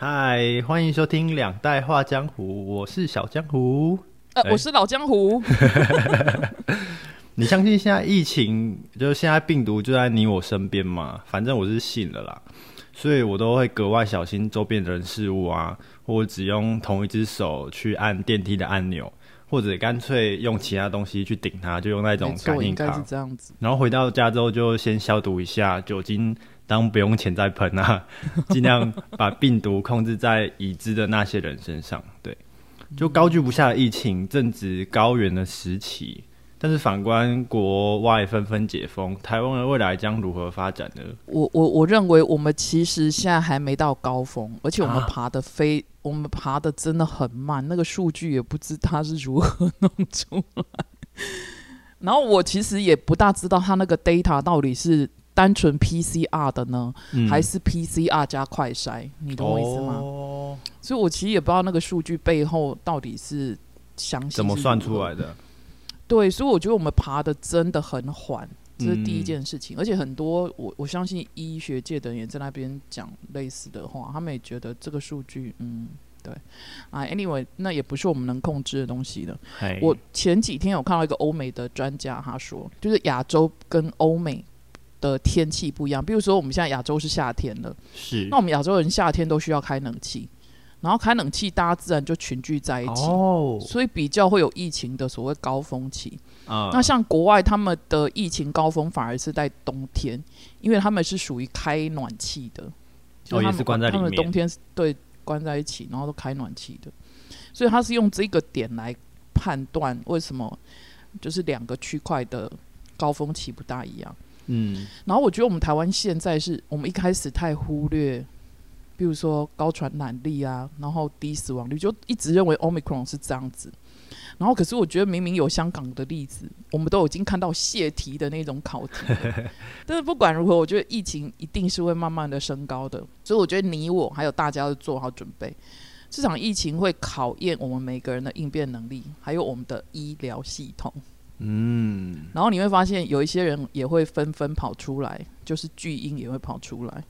嗨，欢迎收听《两代画江湖》，我是小江湖。呃，哎我是老江湖。你相信现在疫情，就是现在病毒就在你我身边嘛？反正我是信了啦，所以我都会格外小心周边的人事物啊，或者只用同一只手去按电梯的按钮，或者干脆用其他东西去顶它，就用那种，感应卡应该是。这样子。然后回到家之后就先消毒一下，酒精当不用钱再喷啊，尽量把病毒控制在已知的那些人身上。对，就高居不下的疫情正值高原的时期，但是反观国外纷纷解封，台湾的未来将如何发展呢？我我我认为我们其实现在还没到高峰，而且我们啊爬的非、我们爬的真的很慢，那个数据也不知它是如何弄出来。然后我其实也不大知道它那个 data 到底是单纯 PCR 的呢，嗯还是 PCR 加快筛？你懂我意思吗？哦，所以我其实也不知道那个数据背后到底是详细怎么算出来的？对，所以我觉得我们爬的真的很缓，这是第一嗯件事情。而且很多我我相信医学界的人也在那边讲类似的话，他们也觉得这个数据，嗯，对啊，anyway，那也不是我们能控制的东西的。我前几天有看到一个欧美的专家，他说，就是亚洲跟欧美的天气不一样。比如说我们现在亚洲是夏天了，是那我们亚洲人夏天都需要开冷气，然后开冷气，大家自然就群聚在一起。哦所以比较会有疫情的所谓高峰期，啊那像国外他们的疫情高峰反而是在冬天，因为他们是属于开暖气的，就他们哦也是关在里他们冬天是对关在一起，然后都开暖气的，所以他是用这个点来判断为什么就是两个区块的高峰期不大一样。嗯然后我觉得我们台湾现在是我们一开始太忽略，比如说高传染力啊，然后低死亡率，就一直认为 Omicron 是这样子。然后可是我觉得明明有香港的例子，我们都已经看到泄题的那种考题。但是不管如何，我觉得疫情一定是会慢慢的升高的，所以我觉得你我还有大家都做好准备。这场疫情会考验我们每个人的应变能力，还有我们的医疗系统。嗯，然后你会发现有一些人也会纷纷跑出来，就是巨婴也会跑出来。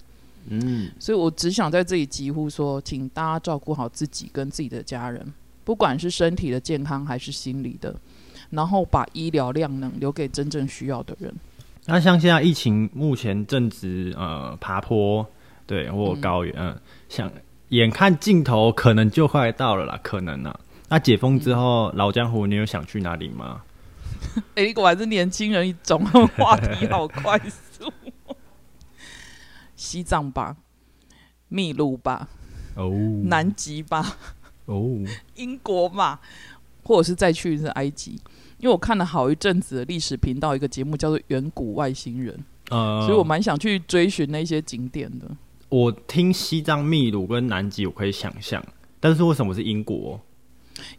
嗯，所以我只想在这里疾呼说，请大家照顾好自己跟自己的家人，不管是身体的健康还是心理的，然后把医疗量能留给真正需要的人。那像现在疫情目前正值呃爬坡，对或嗯高原，嗯、想眼看尽头可能就快到了啦，可能啊。那解封之后，老江湖，你有想去哪里吗？哎、你果然是年轻人一种，话题好快速。西藏吧，秘鲁吧，哦，南极吧，哦，英国吧，或者是再去一次埃及，因为我看了好一阵子的历史频道一个节目叫做《远古外星人》，呃，所以我蛮想去追寻那些景点的。我听西藏、秘鲁跟南极，我可以想象，但是为什么是英国？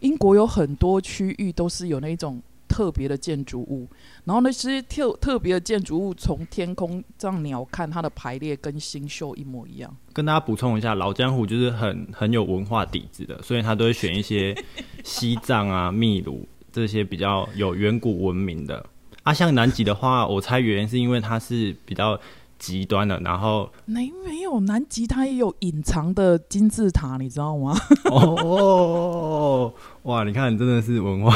英国有很多区域都是有那种特别的建筑物，然后那些特特别的建筑物从天空这样鸟看，它的排列跟星宿一模一样。跟大家补充一下，老江湖就是很很有文化底子的，所以他都会选一些西藏啊、秘鲁这些比较有远古文明的。啊，像南极的话，我猜原因是因为它是比较极端了，然后没没有南极，它也有隐藏的金字塔，你知道吗？哦，哇，你看真的是文化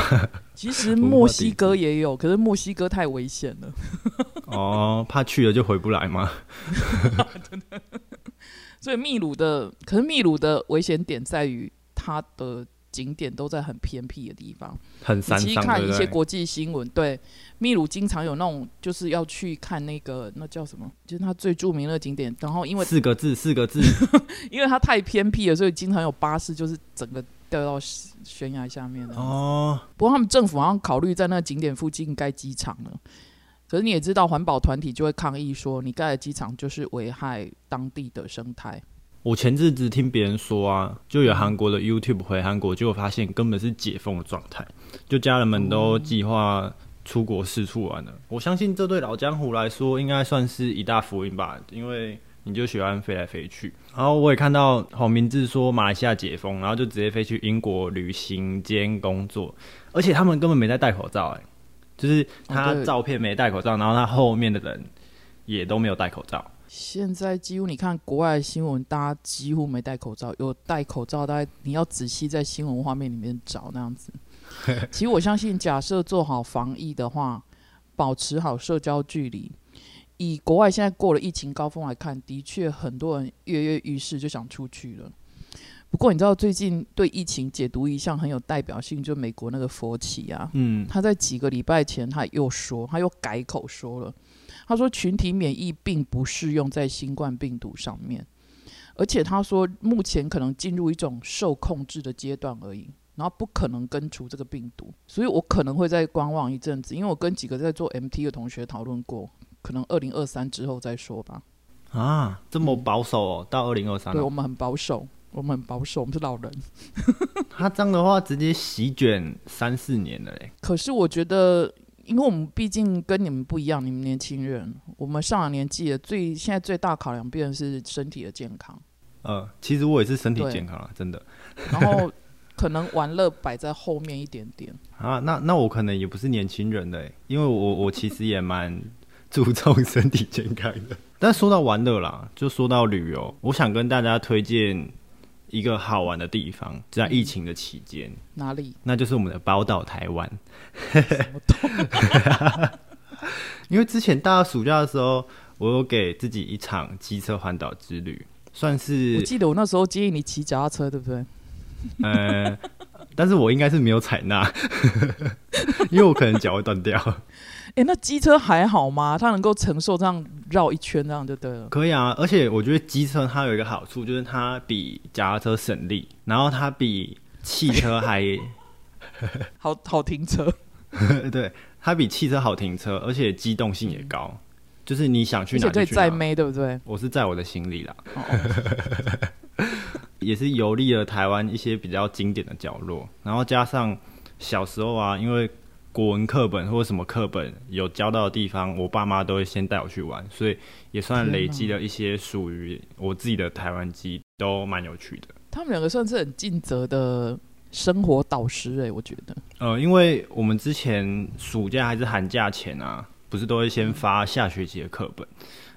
其实墨西哥也有，可是墨西哥太危险了。哦，怕去了就回不来吗？所以秘鲁的，可是秘鲁的危险点在于它的景点都在很偏僻的地方。很山上，你其实看？一些国际新闻，对秘鲁经常有那种就是要去看那个那叫什么，就是它最著名的景点。然后因为四个字，四个字，因为它太偏僻了，所以经常有巴士就是整个掉到悬崖下面的。哦，不过他们政府好像考虑在那个景点附近盖机场了。可是你也知道，环保团体就会抗议说，你盖的机场就是危害当地的生态。我前阵子听别人说啊，就有韩国的 YouTube 回韩国，结果发现根本是解封的状态，就家人们都计划出国四处玩了。我相信这对老江湖来说，应该算是一大福音吧，因为你就喜欢飞来飞去。然后我也看到黄明志说马来西亚解封，然后就直接飞去英国旅行兼工作，而且他们根本没在戴口罩、哎，就是他照片没戴口罩，然后他后面的人也都没有戴口罩。现在几乎你看国外的新闻，大家几乎没戴口罩，有戴口罩，大家你要仔细在新闻画面里面找那样子。其实我相信，假设做好防疫的话，保持好社交距离，以国外现在过了疫情高峰来看，的确很多人跃跃欲试就想出去了。不过你知道最近对疫情解读一项很有代表性，就美国那个佛奇啊，嗯，他在几个礼拜前他又说，他又改口说了，他说群体免疫并不适用在新冠病毒上面，而且他说目前可能进入一种受控制的阶段而已，然后不可能根除这个病毒，所以我可能会再观望一阵子，因为我跟几个在做 MT 的同学讨论过，可能二零二三之后再说吧。啊，这么保守哦，到二零二三对，我们很保守，我们很保守，我们是老人。他这样的话直接席卷三四年了嘞。可是我觉得，因为我们毕竟跟你们不一样，你们年轻人，我们上了年纪的最现在最大考量，必然是身体的健康，呃，其实我也是身体健康啊，真的然后可能玩乐摆在后面一点点。啊。那那我可能也不是年轻人嘞，因为我我其实也蛮 注重身体健康的。但说到玩乐啦，就说到旅游，我想跟大家推荐一个好玩的地方，在疫情的期间，哪里？那就是我们的宝岛台湾。因为之前大家暑假的时候，我有给自己一场机车环岛之旅，算是我记得我那时候建议你骑脚踏车，对不对？呃，但是我应该是没有采纳，因为我可能脚会断掉。哎、那机车还好吗？它能够承受这样绕一圈，这样就对了。可以啊，而且我觉得机车它有一个好处，就是它比脚踏车省力，然后它比汽车还 好好停车，对，它比汽车好停车，而且机动性也高，就是你想去而且可以哪就去哪。载妹，对不对？我是在我的心里啦，也是游历了台湾一些比较经典的角落，然后加上小时候啊，因为国文课本或者什么课本有教到的地方，我爸妈都会先带我去玩，所以也算累积了一些属于我自己的台湾记忆，都蛮有趣的。他们两个算是很尽责的生活导师哎、我觉得。呃，因为我们之前暑假还是寒假前啊，不是都会先发下学期的课本，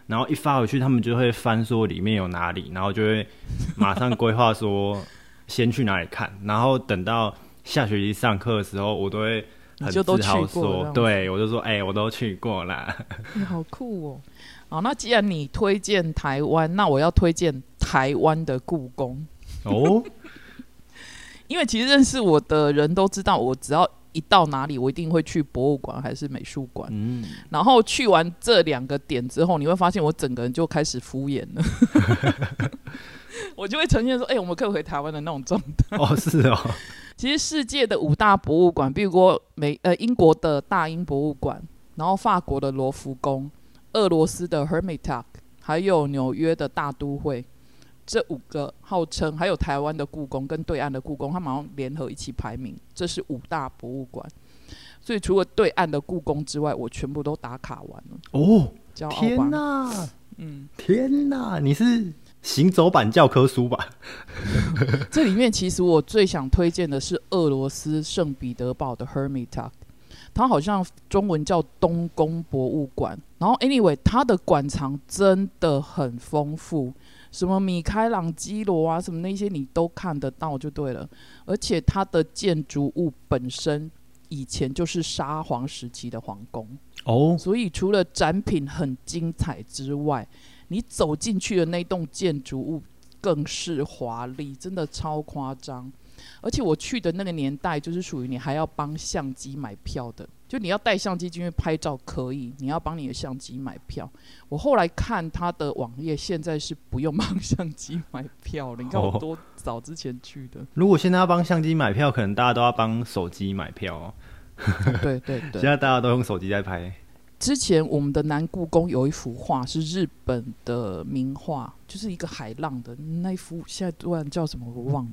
然后一发回去，他们就会翻说里面有哪里，然后就会马上规划说先去哪里看，然后等到下学期上课的时候，我都会很你就都自豪说，去过对我就说，哎、我都去过啦。你好酷哦！好，那既然你推荐台湾，那我要推荐台湾的故宫，哦，因为其实认识我的人都知道，我只要一到哪里，我一定会去博物馆还是美术馆。嗯，然后去完这两个点之后，你会发现我整个人就开始敷衍了，我就会呈现说：“哎、我们可以回台湾的那种状态。哦，是哦，”其实世界的五大博物馆，比如说美呃英国的大英博物馆，然后法国的罗浮宫，俄罗斯的 Hermitage，还有纽约的大都会，这五个号称还有台湾的故宫跟对岸的故宫，他们好像联合一起排名，这是五大博物馆。所以除了对岸的故宫之外，我全部都打卡完了，哦，骄傲天吧？哪，嗯，天哪，你是行走版教科书吧？这里面其实我最想推荐的是俄罗斯圣彼得堡的 Hermitage，它好像中文叫东宫博物馆。然后 anyway，它的馆藏真的很丰富，什么米开朗基罗啊，什么那些你都看得到就对了。而且它的建筑物本身以前就是沙皇时期的皇宫。哦，所以除了展品很精彩之外，你走进去的那栋建筑物更是华丽，真的超夸张。而且我去的那个年代，就是属于你还要帮相机买票的，就你要带相机进去拍照可以，你要帮你的相机买票。我后来看他的网页，现在是不用帮相机买票了。你看我哦多早之前去的，如果现在要帮相机买票，可能大家都要帮手机买票哦。对对对 现。在大家都用手机在拍。之前我们的南故宫有一幅画是日本的名画，就是一个海浪的那一幅，现在突然叫什么我忘了。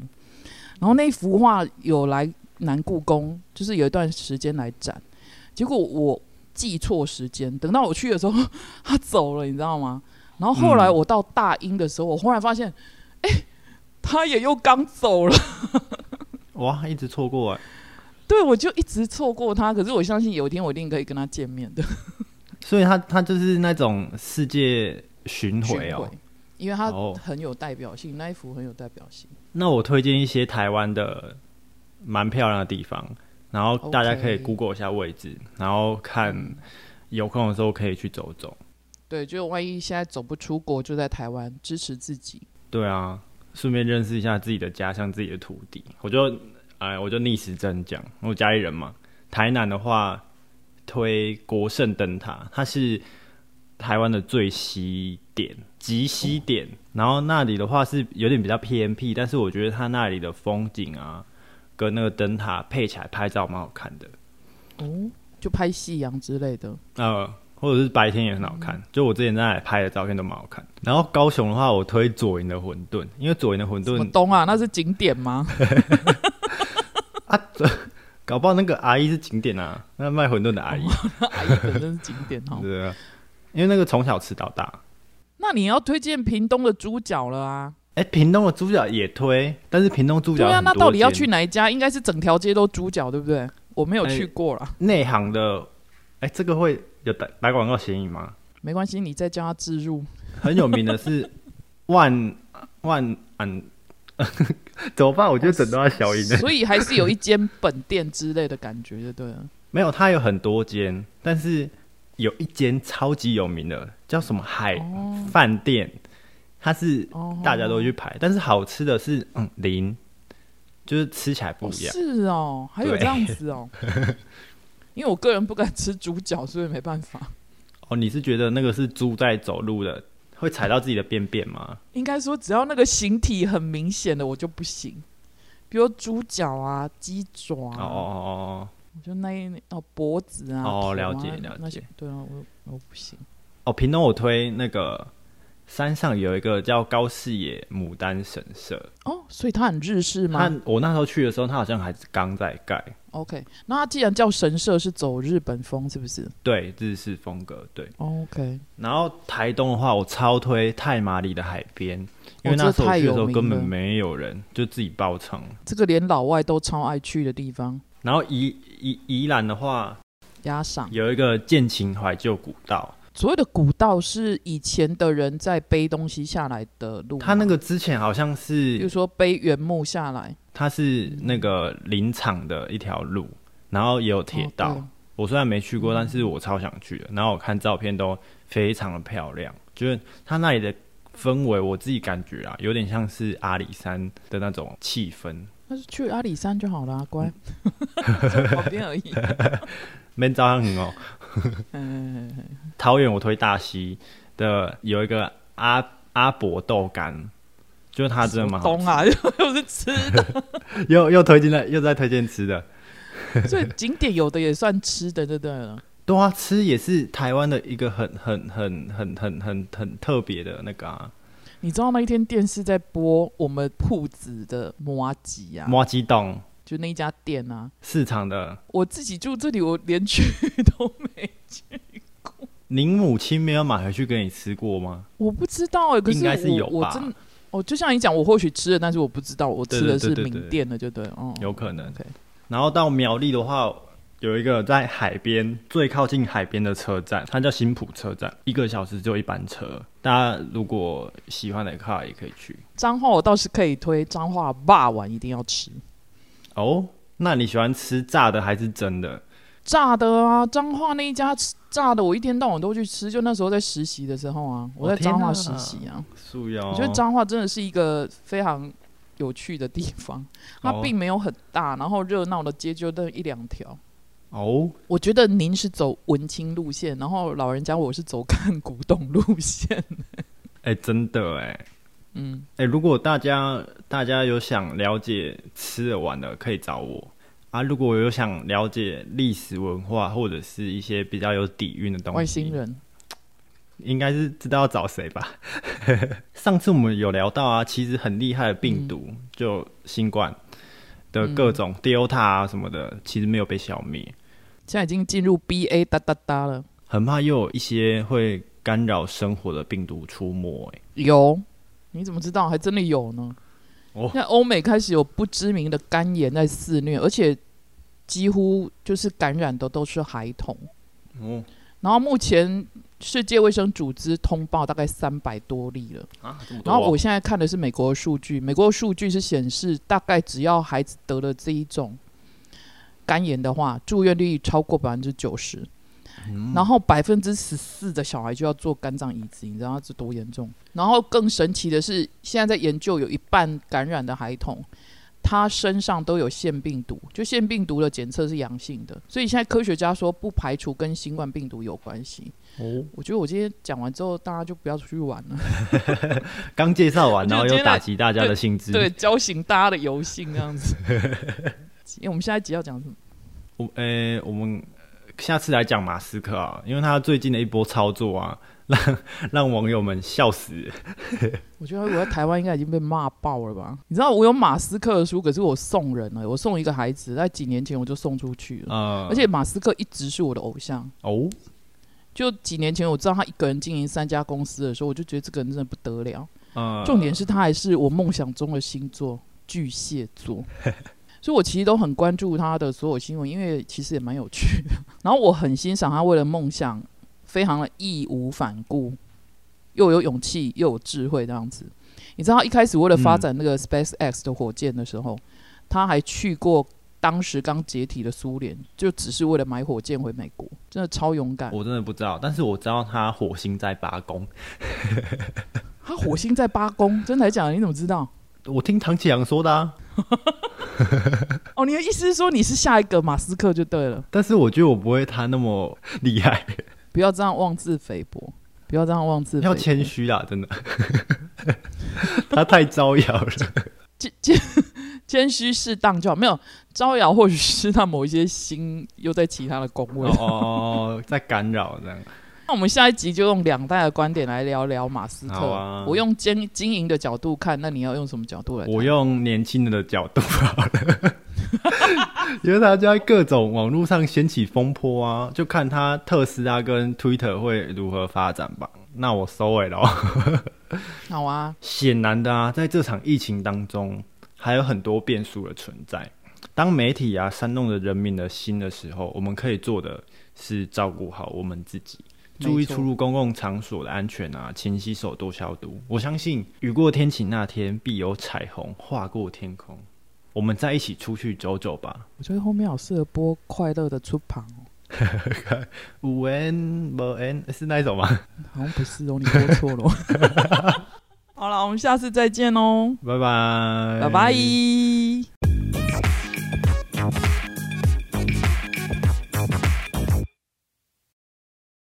然后那一幅画有来南故宫，就是有一段时间来展，结果我记错时间，等到我去的时候他走了，你知道吗？然后后来嗯我到大英的时候，我忽然发现，哎、他也又刚走了。哇，一直错过哎。对，我就一直错过他，可是我相信有一天我一定可以跟他见面的。所以他他就是那种世界巡巡回哦。，因为它哦很有代表性，那一幅很有代表性。那我推荐一些台湾的蛮漂亮的地方，然后大家可以 Google 一下位置，然后看有空的时候可以去走走。对，就万一现在走不出国，就在台湾支持自己。对啊，顺便认识一下自己的家乡、自己的土地。我就哎，我就逆时针讲，我家里人嘛。台南的话，推国盛灯塔，它是台湾的最西点，极西点。然后那里的话是有点比较偏僻，但是我觉得它那里的风景啊，跟那个灯塔配起来拍照蛮好看的。哦，就拍夕阳之类的。呃，或者是白天也很好看，就我之前在那里拍的照片都蛮好看。然后高雄的话，我推左营的馄饨，因为左营的馄饨东啊？那是景点吗？啊，搞不好那个阿姨是景点啊，那卖馄饨的阿姨，阿姨本身是景点哦。对啊，因为那个从小吃到大。那你要推荐屏东的猪脚了啊？哎、屏东的猪脚也推，但是屏东猪脚对啊，那到底要去哪一家？应该是整条街都猪脚，对不对？我没有哎去过啦，内行的？哎、这个会有打打广告嫌疑吗？没关系，你再叫他置入。很有名的是万万安，怎么办？我觉得整都要消音了。所以还是有一间本店之类的感觉，就对了。没有，它有很多间，但是有一间超级有名的，叫什么海哦饭店，它是哦，大家都去排，但是好吃的是嗯零，就是吃起来不哦一样。是哦，还有这样子哦。因为我个人不敢吃猪脚，所以没办法。哦，你是觉得那个是猪在走路的，会踩到自己的便便吗？应该说，只要那个形体很明显的，我就不行。比如猪脚啊、鸡爪啊，哦哦哦我就那一哦脖子啊，哦了解了那些解对啊，我我不行。哦，平东我推那个山上有一个叫高视野牡丹神社，哦，所以它很日式它吗我那时候去的时候，它好像还是刚在盖，？OK，那它既然叫神社，是走日本风是不是对，日式风格，对。？OK，然后台东的话，我超推太马里的海边，因为那时候去的时候根本没有人，就自己包场。这个连老外都超爱去的地方，然后宜宜宜兰的话，鸭赏。有一个剑琴怀旧古道，所谓的古道是以前的人在背东西下来的路他，那个之前好像是比如说背原木下来，它是那个林场的一条路，然后也有铁道。哦我虽然没去过，但是我超想去的。然后我看照片都非常的漂亮，就是它那里的氛围，我自己感觉啊，有点像是阿里山的那种气氛。那就去阿里山就好了、啊，乖，在旁边而已。没照很哦。嗯，桃园我推大溪的有一个阿阿伯豆干，就是它真的蛮好吃。东啊，又 又是吃的，又又推荐了，又在推荐吃的。所以景点有的也算吃的，对对了。对啊，吃也是台湾的一个很很很很很很很特别的那个啊，你知道那一天电视在播我们铺子的麻吉啊，麻鸡冻就那一家店啊，市场的。我自己住这里，我连去都没去过，您母亲没有买回去给你吃过吗？我不知道哎、可应该是我有吧我真哦，就像你讲，我或许吃了，但是我不知道我吃的是名店的，就对，哦，有可能然后到苗栗的话，有一个在海边最靠近海边的车站，它叫新浦车站，一个小时就一班车。大家如果喜欢的话，也可以去。彰化我倒是可以推，彰化霸丸一定要吃。哦，那你喜欢吃炸的还是蒸的？炸的啊，彰化那一家吃炸的，我一天到晚都去吃。就那时候在实习的时候啊，我在彰化实习啊。素腰，我觉得彰化真的是一个非常有趣的地方，它哦并没有很大，然后热闹的街就那一两条。哦，我觉得您是走文青路线，然后老人家我是走看古董路线。哎、真的哎，嗯，哎、如果大家大家有想了解吃的玩的，可以找我啊。如果我有想了解历史文化或者是一些比较有底蕴的东西，外星人应该是知道要找谁吧？上次我们有聊到啊，其实很厉害的病毒，嗯就新冠的各种 Delta 啊什么的，其实没有被消灭，现在已经进入 B A 哒哒哒了。很怕又有一些会干扰生活的病毒出没、欸。有，你怎么知道？还真的有呢。哦现在欧美开始有不知名的肝炎在肆虐，而且几乎就是感染的都是孩童。哦，然后目前世界卫生组织通报大概三百多例了。啊，这么多哦。然后我现在看的是美国的数据，美国的数据是显示，大概只要孩子得了这一种肝炎的话，住院率超过百分之九十，嗯然后百分之十四的小孩就要做肝脏移植，你知道这多严重？然后更神奇的是，现在在研究有一半感染的孩童。他身上都有腺病毒，就腺病毒的检测是阳性的，所以现在科学家说不排除跟新冠病毒有关系。哦，我觉得我今天讲完之后，大家就不要出去玩了。刚介绍完，然后又打击大家的兴致。对，叫醒大家的油性这样子。因为我们下一集要讲什么？我呃、我们下次来讲马斯克啊，因为他最近的一波操作啊，让让网友们笑死。我觉得我在台湾应该已经被骂爆了吧？你知道我有马斯克的书，可是我送人了，我送一个孩子，在几年前我就送出去了。呃，而且马斯克一直是我的偶像。哦，就几年前我知道他一个人经营三家公司的时候，我就觉得这个人真的不得了。呃，重点是他还是我梦想中的星座巨蟹座，所以我其实都很关注他的所有新闻，因为其实也蛮有趣的。然后我很欣赏他为了梦想非常的义无反顾，又有勇气又有智慧这样子。你知道他一开始为了发展那个 SpaceX 的火箭的时候，他还去过当时刚解体的苏联，就只是为了买火箭回美国，真的超勇敢。我真的不知道，但是我知道他火星在八宫。他火星在八宫，真的还假的？你怎么知道？我听唐启阳说的啊，哦，你的意思是说你是下一个马斯克就对了，但是我觉得我不会他那么厉害，不要这样妄自菲薄，不要这样妄自要谦虚啦，真的。他太招摇了，谦谦谦虚适当就好，没有招摇，或许是他某一些心又在其他的宫位。哦哦，在干扰这样。那我们下一集就用两代的观点来聊聊马斯克。啊我用经经营的角度看，那你要用什么角度来？我用年轻人的角度好了，因为他就在各种网络上掀起风波啊，就看他特斯拉跟 Twitter 会如何发展吧。那我收尾了。好啊，显然的啊，在这场疫情当中，还有很多变数的存在。当媒体啊煽动着人民的心的时候，我们可以做的是照顾好我们自己，注意出入公共场所的安全啊，勤洗手、多消毒。我相信雨过天晴那天必有彩虹划过天空。我们再一起出去走走吧。我觉得后面好适合播快乐的出旁哦，五 N 不 N 是那一首吗？好像不是哦，你播错了哦。好了，我们下次再见哦，拜拜，拜拜。